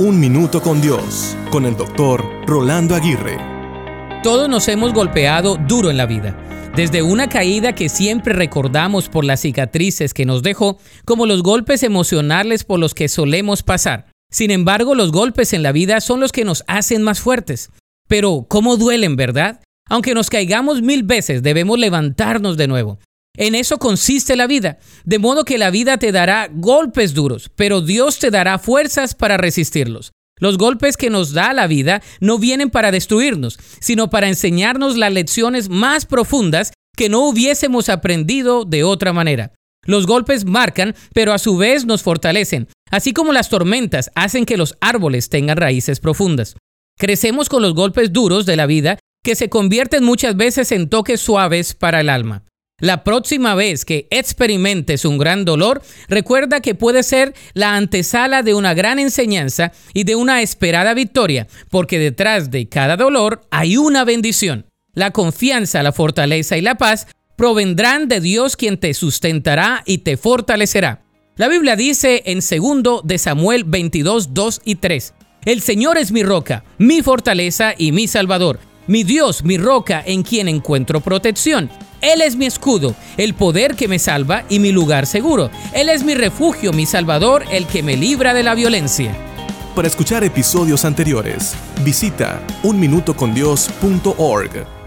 Un Minuto con Dios, con el doctor Rolando Aguirre. Todos nos hemos golpeado duro en la vida. Desde una caída que siempre recordamos por las cicatrices que nos dejó, como los golpes emocionales por los que solemos pasar. Sin embargo, los golpes en la vida son los que nos hacen más fuertes. Pero, ¿cómo duelen, verdad? Aunque nos caigamos mil veces, debemos levantarnos de nuevo. En eso consiste la vida, de modo que la vida te dará golpes duros, pero Dios te dará fuerzas para resistirlos. Los golpes que nos da la vida no vienen para destruirnos, sino para enseñarnos las lecciones más profundas que no hubiésemos aprendido de otra manera. Los golpes marcan, pero a su vez nos fortalecen, así como las tormentas hacen que los árboles tengan raíces profundas. Crecemos con los golpes duros de la vida que se convierten muchas veces en toques suaves para el alma. La próxima vez que experimentes un gran dolor, recuerda que puede ser la antesala de una gran enseñanza y de una esperada victoria, porque detrás de cada dolor hay una bendición. La confianza, la fortaleza y la paz provendrán de Dios quien te sustentará y te fortalecerá. La Biblia dice en 2 de Samuel 22, 2 y 3, El Señor es mi roca, mi fortaleza y mi salvador, mi Dios, mi roca en quien encuentro protección. Él es mi escudo, el poder que me salva y mi lugar seguro. Él es mi refugio, mi salvador, el que me libra de la violencia. Para escuchar episodios anteriores, visita unminutocondios.org.